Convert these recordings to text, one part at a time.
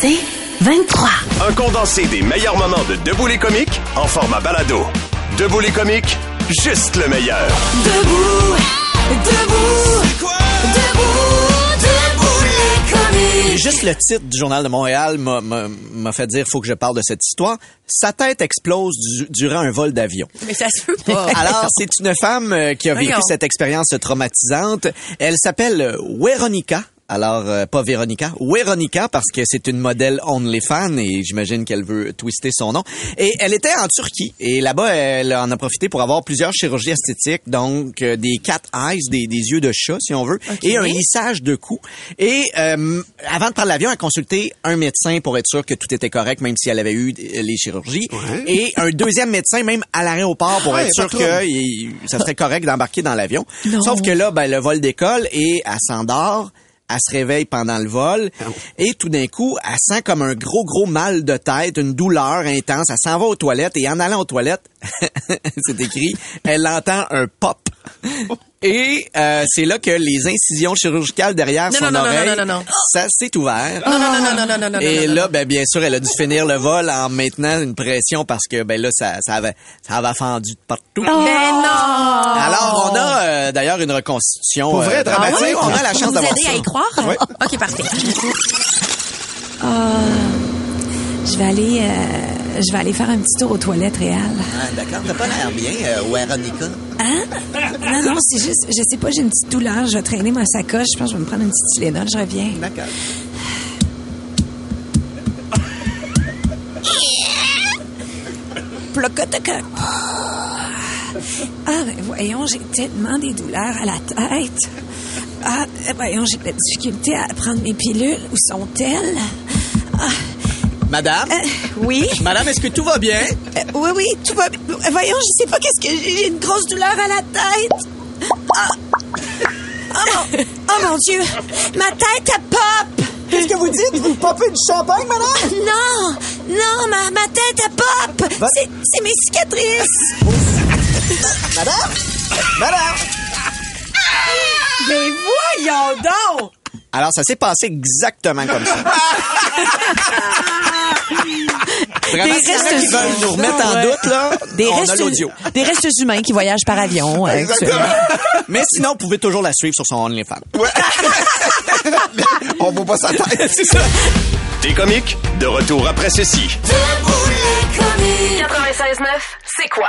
C'est 23. Un condensé des meilleurs moments de Debout les comiques en format balado. Debout les comiques, juste le meilleur. Debout, debout, debout, debout les comiques. Juste le titre du Journal de Montréal m'a- fait dire faut que je parle de cette histoire. Sa tête explose du- durant un vol d'avion. Mais ça se peut pas. Alors, c'est une femme euh, qui a vécu Voyons. cette expérience traumatisante. Elle s'appelle euh, Veronica. Alors, euh, pas Véronica, Veronica, parce que c'est une modèle OnlyFans et j'imagine qu'elle veut twister son nom. Et elle était en Turquie et là-bas, elle en a profité pour avoir plusieurs chirurgies esthétiques, donc euh, des cat eyes, des, des yeux de chat, si on veut, et un lissage de cou. Et euh, avant de prendre l'avion, elle a consulté un médecin pour être sûr que tout était correct, même si elle avait eu euh, les chirurgies. Et un deuxième médecin, même à l'aéroport, pour Ouais, être sûr que il- ça serait correct d'embarquer dans l'avion. Sauf que là, ben, le vol décolle et elle s'endort. Elle se réveille pendant le vol et tout d'un coup, elle sent comme un gros, gros mal de tête, une douleur intense. Elle s'en va aux toilettes et en allant aux toilettes, c'est écrit, elle entend un pop. Et euh, c'est là que les incisions chirurgicales derrière Non, son non, non, non, oreille, non, non, non. ça s'est ouvert. Non, non, non, non, non, non, non, non, Et non, là, ben, bien sûr, elle a dû finir le vol en maintenant une pression parce que ben là, ça, ça avait, ça avait fendu de partout. Mais non! Alors, on a euh, d'ailleurs une reconstitution. Pour vrai, euh, dramatique? oui, on a la chance vous d'avoir aider ça. à y croire? Ouais. OK, parfait. Je vais aller, euh, je vais aller faire un petit tour aux toilettes réelles. Ah, D'accord, t'as pas l'air bien, euh, Veronica. Hein? Non, non, c'est juste, je sais pas, j'ai une petite douleur. Je vais traîner ma sacoche. Je pense que je vais me prendre une petite Tylenol. Je reviens. D'accord. Plocotococ. Ah, ben voyons, j'ai tellement des douleurs à la tête. Ah, ben voyons, j'ai de la difficulté à prendre mes pilules. Où sont-elles? Madame? Euh, oui? Madame, est-ce que tout va bien? Euh, oui, oui, tout va bien. Voyons, je sais pas qu'est-ce que j'ai. J'ai une grosse douleur à la tête. Ah. Oh, mon, oh mon Dieu! Ma tête, elle pop! Qu'est-ce que vous dites? Vous popez du champagne, madame? Non! Non, ma, ma tête, elle pop! Va- C'est c'est mes cicatrices! Madame? Madame? Mais voyons donc! Alors, ça s'est passé exactement comme ça. Vraiment, Des a qui restes veulent nous remettre en Ouais. doute, là, Des on a restes, l'audio. des restes humains qui voyagent par avion. euh, actuellement. Mais sinon, vous pouvez toujours la suivre sur son OnlyFans. On voit pas sa tête. C'est ça. Des comiques, de retour après ceci. Debout les comiques. 96.9, c'est quoi?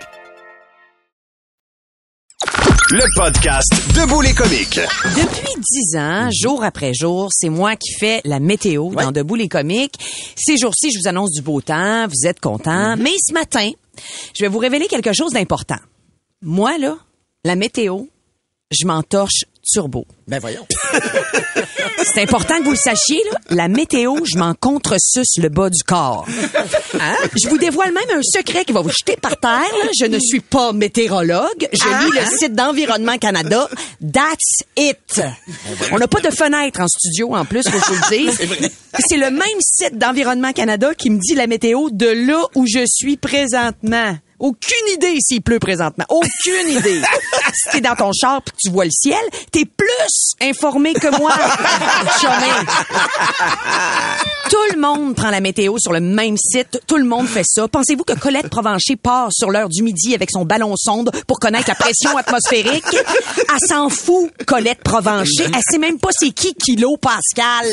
Le podcast Debout les comiques. Depuis dix ans, jour après jour, c'est moi qui fais la météo dans Debout les comiques. Ces jours-ci, je vous annonce du beau temps, vous êtes contents. Mais ce matin, je vais vous révéler quelque chose d'important. Moi, là, la météo, je m'entorche turbo. Ben voyons. C'est important que vous le sachiez, là. La météo, je m'en contresuce le bas du corps. Hein? Je vous dévoile même un secret qui va vous jeter par terre. là. Je ne suis pas météorologue. Je lis le site d'Environnement Canada. That's it. On n'a pas de fenêtre en studio, en plus, faut que je vous le dise. C'est le même site d'Environnement Canada qui me dit la météo de là où je suis présentement. Aucune idée s'il pleut présentement. Aucune idée. si t'es dans ton char pis tu vois le ciel, t'es plus informé que moi. Tout le monde prend la météo sur le même site. Tout le monde fait ça. Pensez-vous que Colette Provencher part sur l'heure du midi avec son ballon sonde pour connaître la pression atmosphérique? Elle s'en fout, Colette Provencher. Elle sait même pas c'est qui Kilo Pascal.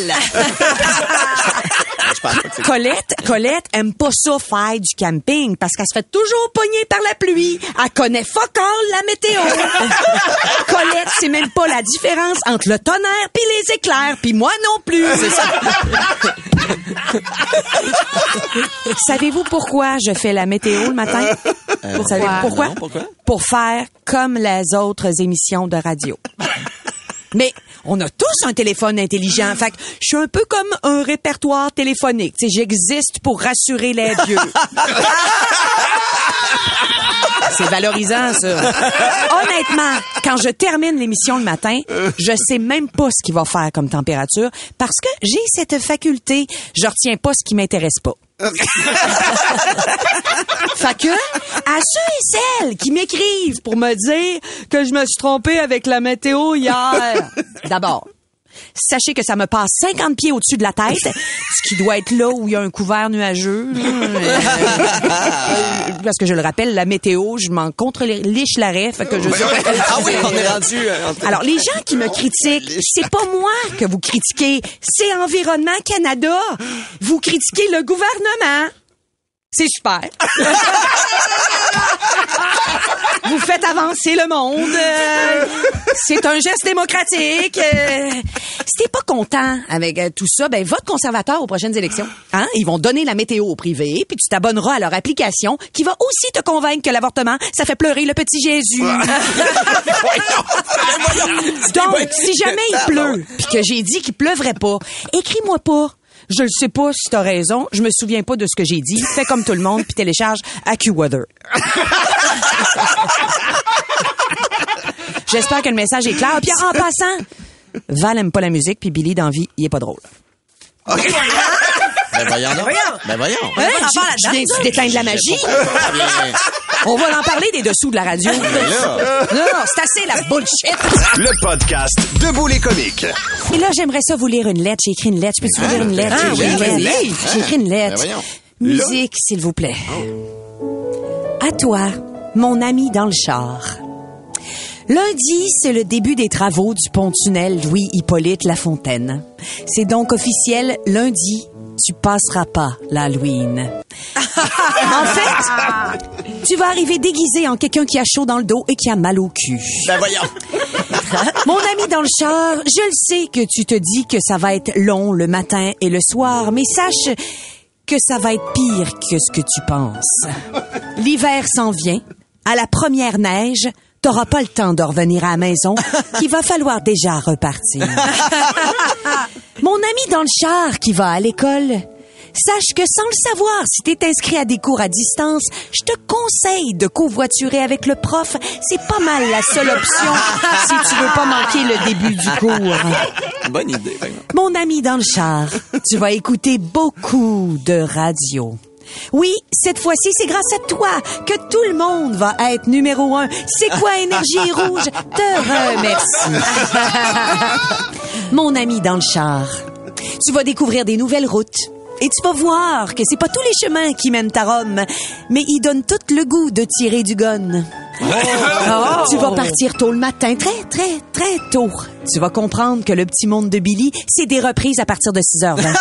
Colette, Colette aime pas ça faire du camping parce qu'elle se fait toujours pogner par la pluie. Elle connaît fuck all la météo. Colette sait même pas la différence entre le tonnerre puis les éclairs, puis moi non plus. C'est ça. Savez-vous pourquoi je fais la météo le matin? Pourquoi? non, pourquoi? Pour faire comme les autres émissions de radio. Mais on a tous un téléphone intelligent. Fait que je suis un peu comme un répertoire téléphonique. Tu sais, j'existe pour rassurer les vieux. C'est valorisant, ça. Honnêtement, quand je termine l'émission le matin, je sais même pas ce qu'il va faire comme température parce que j'ai cette faculté. Je retiens pas ce qui m'intéresse pas. Fait que, à ceux et celles qui m'écrivent pour me dire que je me suis trompée avec la météo hier, d'abord, sachez que ça me passe 50 pieds au-dessus de la tête, ce qui doit être là où il y a un couvert nuageux. Parce que je le rappelle, la météo, je m'en contre liche l'arrêt, fait que je Ah oui, on est rendu. euh, alors, les gens qui me critiquent, c'est pas moi que vous critiquez, c'est Environnement Canada. Vous critiquez le gouvernement. C'est super. vous faites avancer le monde. Euh, c'est un geste démocratique. Euh, si t'es pas content avec euh, tout ça, ben vote conservateur aux prochaines élections. Hein? Ils vont donner la météo au privé, puis tu t'abonneras à leur application qui va aussi te convaincre que l'avortement, ça fait pleurer le petit Jésus. Donc, si jamais il pleut, puis que j'ai dit qu'il pleuvrait pas, écris-moi pas. Je le sais pas si t'as raison. Je me souviens pas de ce que j'ai dit. Fais comme tout le monde, puis télécharge AccuWeather. J'espère que le message est clair. Puis en passant, Val aime pas la musique, puis Billy d'envie, il est pas drôle. Ben voyons donc. Ben voyons. Je viens tu d'éteindre la magie? On va en parler des dessous de la radio. Non, non, c'est assez la bullshit. Le podcast Debout les comiques. Et là, j'aimerais ça vous lire une lettre. J'ai écrit une lettre. Je peux-tu vous lire une lettre? Ah, J'ai écrit oui, une lettre. oui. J'ai écrit une lettre. Ben. Musique, s'il vous plaît. À toi, mon ami dans le char. Lundi, c'est le début des travaux du pont-tunnel Louis-Hippolyte Lafontaine. C'est donc officiel, lundi, tu passeras pas l'Halloween. en fait, tu vas arriver déguisé en quelqu'un qui a chaud dans le dos et qui a mal au cul. Ben voyons. Mon ami dans le char, je le sais que tu te dis que ça va être long le matin et le soir, mais sache que ça va être pire que ce que tu penses. L'hiver s'en vient. À la première neige, t'auras pas le temps de revenir à la maison, qu'il va falloir déjà repartir. Mon ami dans le char qui va à l'école, sache que sans le savoir, si t'es inscrit à des cours à distance, je te conseille de covoiturer avec le prof. C'est pas mal la seule option si tu veux pas manquer le début du cours. Bonne idée. exemple. Mon ami dans le char, tu vas écouter beaucoup de radio. Oui, cette fois-ci, c'est grâce à toi que tout le monde va être numéro un. C'est quoi Énergie Rouge? Te remercie. Mon ami dans le char, tu vas découvrir des nouvelles routes. Et tu vas voir que c'est pas tous les chemins qui mènent à Rome, mais ils donnent tout le goût de tirer du gun. Oh. Tu vas partir tôt le matin, très, très, très tôt. Tu vas comprendre que le petit monde de Billy, c'est des reprises à partir de 6h20.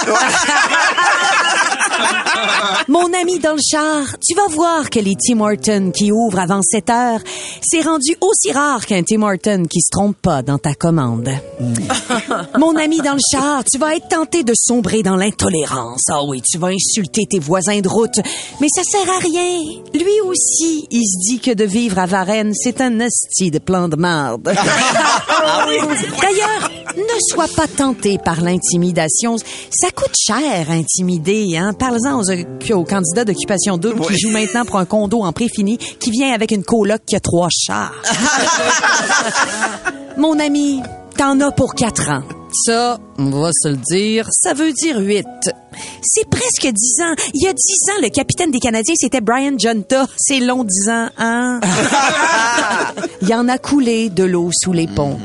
Mon ami dans le char, tu vas voir que les Tim Hortons qui ouvrent avant 7 heures, c'est rendu aussi rare qu'un Tim Horton qui se trompe pas dans ta commande. Mon ami dans le char, tu vas être tenté de sombrer dans l'intolérance. Ah oui, tu vas insulter tes voisins de route, mais ça sert à rien. Lui aussi, il se dit que de vivre à Varennes, c'est un hostie de plan de marde. D'ailleurs, ne sois pas tenté par l'intimidation. Ça coûte cher, intimider. Hein? Parle-en aux, aux candidats d'occupation double qui jouent maintenant pour un condo en préfini qui vient avec une coloc qui a trois chars. Mon ami, t'en as pour quatre ans. Ça, on va se le dire, ça veut dire huit. C'est presque dix ans. Il y a dix ans, le capitaine des Canadiens, c'était Brian Junta. C'est long dix ans, hein? Il y en a coulé de l'eau sous les ponts.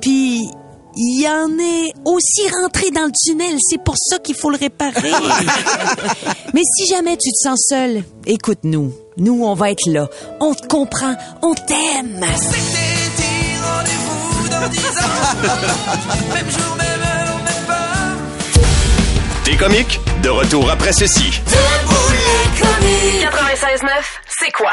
Puis, il y en est aussi rentré dans le tunnel. C'est pour ça qu'il faut le réparer. Mais si jamais tu te sens seul, écoute-nous. Nous, on va être là. On te comprend. On t'aime. Des comiques, de retour après ceci. 96.9, c'est quoi?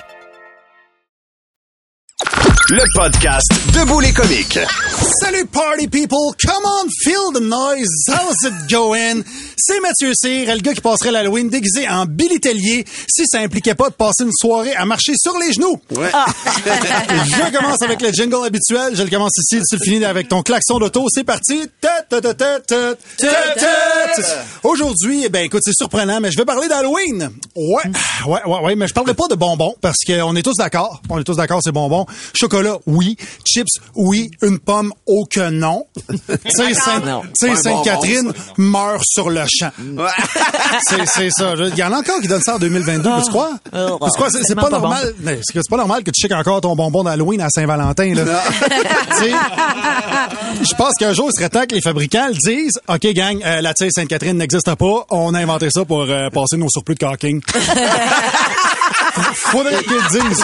Le podcast Debout les comiques. Salut party people, come on, feel the noise, how's it going? C'est Mathieu Cyr, le gars qui passerait l'Halloween déguisé en Billy Tellier si ça impliquait pas de passer une soirée à marcher sur les genoux. Ouais. je commence avec le jingle habituel, je le commence ici, tu le finis avec ton klaxon d'auto, c'est parti. Ta, ta, ta, ta, ta, ta, ta. Aujourd'hui, ben écoute, c'est surprenant, mais je vais parler d'Halloween. Ouais, ouais, ouais, ouais, mais je parlerai pas de bonbons parce qu'on est tous d'accord. On est tous d'accord, c'est bonbons. Chocolat, oui. Chips, oui. Une pomme, que non. Sainte-Catherine meurt sur le champ. c'est ça. Il y en a encore qui donnent ça en 2022, tu crois? Oh, Tu crois? C'est c'est pas normal. C'est pas normal que tu checkes encore ton bonbon d'Halloween à Saint-Valentin, Je pense qu'un jour, il serait temps que les fabricants le disent. OK, gang, euh, la tire Sainte-Catherine n'existe pas. On a inventé ça pour euh, passer nos surplus de caulking. Faudrait qu'ils le disent.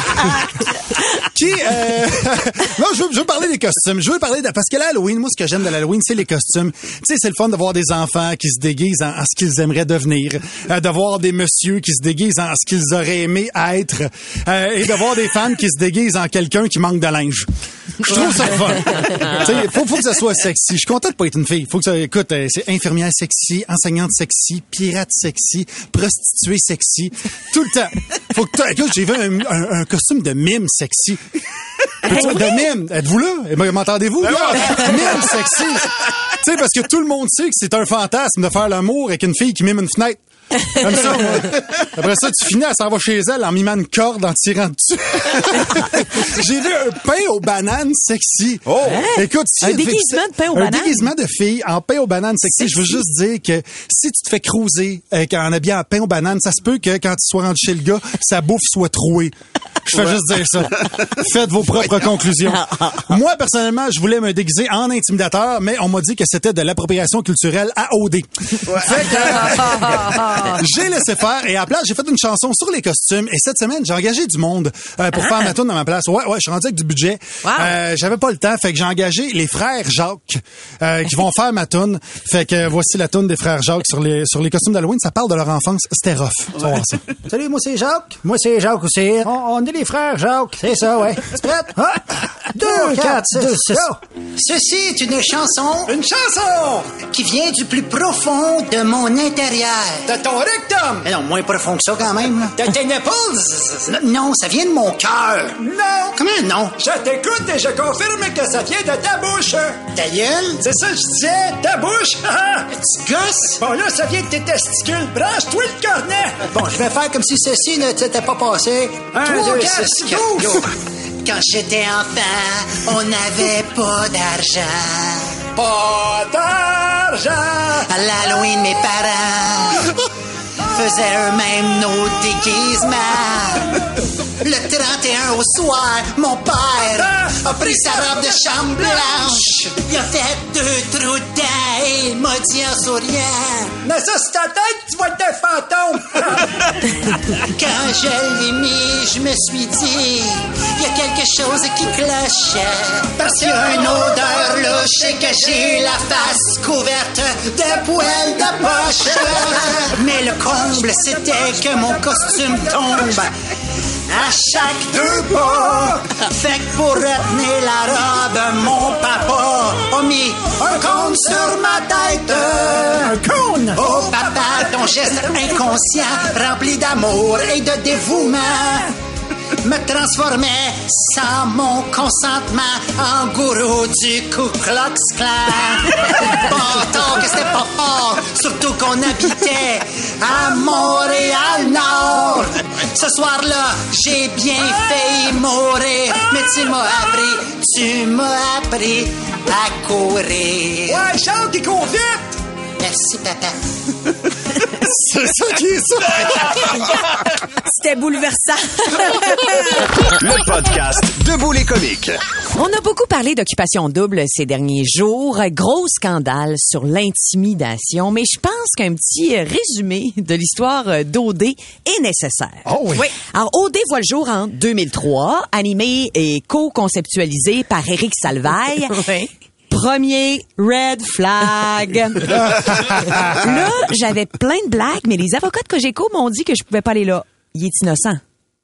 Qui, euh... non, je veux, je veux parler des costumes. Je veux parler de, parce que l'Halloween, moi, ce que j'aime de l'Halloween, c'est les costumes. Tu sais, c'est le fun de voir des enfants qui se déguisent en, ce qu'ils aimeraient devenir, euh, de voir des messieurs qui se déguisent en ce qu'ils auraient aimé être, euh, et de voir des femmes qui se déguisent en quelqu'un qui manque de linge. Je trouve ça fun. Sais, faut, faut que ça soit sexy. Je suis content de pas être une fille. Faut que ça, écoute, euh, c'est infirmière sexy, enseignante sexy, pirate sexy, prostituée sexy. Tout le temps. Faut que écoute, j'ai vu un, un- un costume de mime sexy. Peux-tu- de mime. Êtes-vous là? Eh, M'entendez-vous? Mime sexy. Tu sais, parce que tout le monde sait que c'est un fantasme de faire l'amour avec une fille qui mime une fenêtre. Comme ça, moi. Après ça, tu finis, elle s'en va chez elle en mimant une corde en tirant dessus. J'ai vu un pain aux bananes sexy. Oh! Écoute, si Un déguisement de pain aux un bananes? déguisement de fille en pain aux bananes sexy. Je veux juste dire que si tu te fais cruiser euh, en habillant en pain aux bananes, ça se peut que quand tu sois rendu chez le gars, sa bouffe soit trouée. Je fais juste dire ça. Faites vos propres conclusions. Moi, personnellement, je voulais me déguiser en intimidateur, mais on m'a dit que c'était de l'appropriation culturelle à OD. Fait que j'ai laissé faire et à la place, j'ai fait une chanson sur les costumes et cette semaine, j'ai engagé du monde euh, pour faire ma tune dans ma place. Ouais, ouais, je suis rendu avec du budget. Euh, j'avais pas le temps, fait que j'ai engagé les frères Jacques euh, qui vont faire ma tune. Fait que voici la tune des frères Jacques sur les sur les costumes d'Halloween, ça parle de leur enfance, c'était rough. Voir ça. Salut, moi c'est Jacques. Moi c'est Jacques aussi. On, on est les frères Jacques. C'est ça, ouais. Prête? Ah! Deux, quatre, deux, six. Ceci est une chanson. Une chanson! Qui vient du plus profond de mon intérieur. De ton rectum! non, moins profond que ça quand même. là. De tes nipples? Non, ça vient de mon cœur. Non! Comment non? Je t'écoute et je confirme que ça vient de ta bouche. Ta gueule? C'est ça que je disais, ta bouche. Petit gosse? Bon là, ça vient de tes testicules. Branche-toi le cornet. Bon, je vais faire comme si ceci ne t'était pas passé. Un, Trois, deux, quatre, six. Quand j'étais enfant, on n'avait pas d'argent. Pas d'argent! À l'Halloween, mes parents faisaient eux-mêmes nos déguisements. Le 31 au soir, mon père a pris sa robe de chambre blanche. Il a fait deux trous et il m'a dit en souriant. Mais ça, c'est ta tête, tu vas être un fantôme! Quand je l'ai mis, je me suis dit, il y a quelque chose qui cloche. Parce qu'il y a une odeur louche et que j'ai la face couverte de poils de poche. Mais le comble, c'était que mon costume tombe à chaque deux pas. Fait que pour retenir la robe, mon papa a mis un cône sur ma tête. Un cône? Oh papa, gestes inconscients, remplis d'amour et de dévouement, me transformais sans mon consentement en gourou du Ku Klux Klan. Pourtant que c'était pas fort, surtout qu'on habitait à Montréal-Nord. Ce soir-là, j'ai bien failli mourir, mais tu m'as appris, tu m'as appris à courir. Ouais, Charles qui court vite! Merci, papa. C'est ça qui est ça! C'était bouleversant. Le podcast Debout les comiques. On a beaucoup parlé d'occupation double ces derniers jours. Gros scandale sur l'intimidation, mais je pense qu'un petit résumé de l'histoire d'OD est nécessaire. Oh oui. Alors, OD voit le jour en 2003, animé et co-conceptualisé par Éric Salvaille. Premier red flag. là, j'avais plein de blagues, mais les avocats de Cogeco m'ont dit que je pouvais pas aller là. Il est innocent.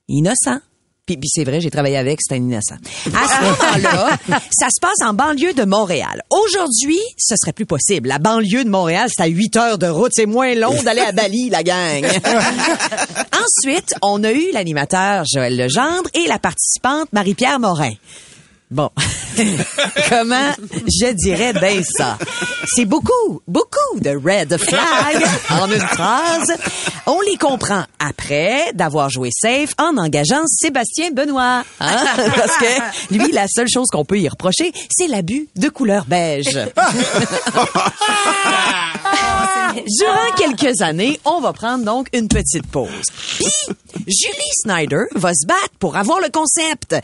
Innocent. Puis, puis c'est vrai, j'ai travaillé avec, c'est un innocent. À ce moment-là, ça se passe en banlieue de Montréal. Aujourd'hui, ce serait plus possible. La banlieue de Montréal, c'est à 8 heures de route. C'est moins long d'aller à Bali, la gang. Ensuite, on a eu l'animateur Joël Legendre et la participante Marie-Pierre Morin. Bon, comment je dirais bien ça? C'est beaucoup, beaucoup de red flags en une phrase. On les comprend après d'avoir joué safe en engageant Sébastien Benoît. Hein? Parce que lui, la seule chose qu'on peut y reprocher, c'est l'abus de couleur beige. Durant quelques années, on va prendre donc une petite pause. Puis, Julie Snyder va se battre pour avoir le concept.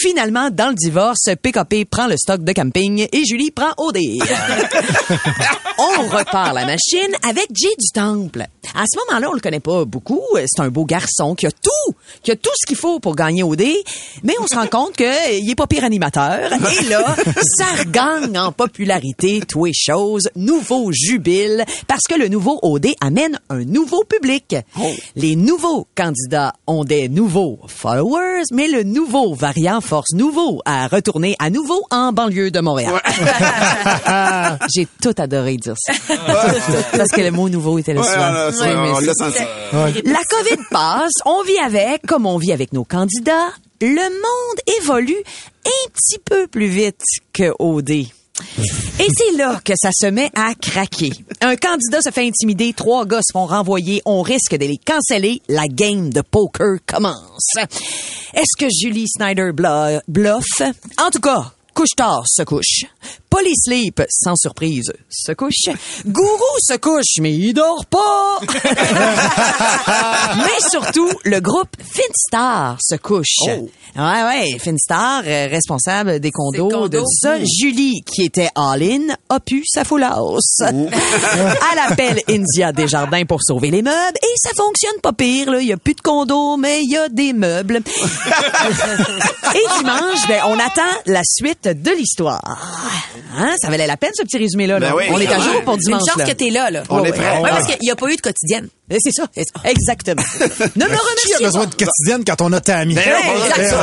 Finalement, dans le divorce, PKP prend le stock de camping et Julie prend OD. on repart la machine avec Jay du Temple. À ce moment-là, on le connaît pas beaucoup. C'est un beau garçon qui a tout, qui a tout ce qu'il faut pour gagner OD. Mais on se rend compte qu'il est pas pire animateur. Et là, ça regagne en popularité, tout et chose, nouveau jubile, parce que le nouveau OD amène un nouveau public. Les nouveaux candidats ont des nouveaux followers, mais le nouveau variant force nouveau à retourner à nouveau en banlieue de Montréal. J'ai tout adoré dire ça. Parce que le mot nouveau était le Ouais, soir. on on. La COVID passe, on vit avec, comme on vit avec nos candidats. Le monde évolue un petit peu plus vite que OD. Et c'est là que ça se met à craquer. Un candidat se fait intimider, trois gars se font renvoyer, on risque de les canceller, la game de poker commence. Est-ce que Julie Snyder bluffe? En tout cas, couche tard se couche. Polysleep, sans surprise, se couche. Gourou se couche, mais il dort pas. mais surtout, le groupe Finstar se couche. Ouais, ouais, Finstar, euh, responsable des condos, de tout ça. Julie, qui était all-in, a pu sa foulasse. Elle appelle India Desjardins pour sauver les meubles et ça fonctionne pas pire. là. Il y a plus de condos, mais il y a des meubles. et dimanche, ben, on attend la suite de l'histoire. Hein, ça valait la peine, ce petit résumé-là. là. Ben oui, on est à jour pour dimanche. Une chance là. que t'es là, là. On Ouais, est prêt. ouais, parce qu'il n'y a pas eu de quotidienne. C'est ça. Exactement. ne me Qui a besoin pas. de quotidienne quand on a Tammy? Ben non, Exactement.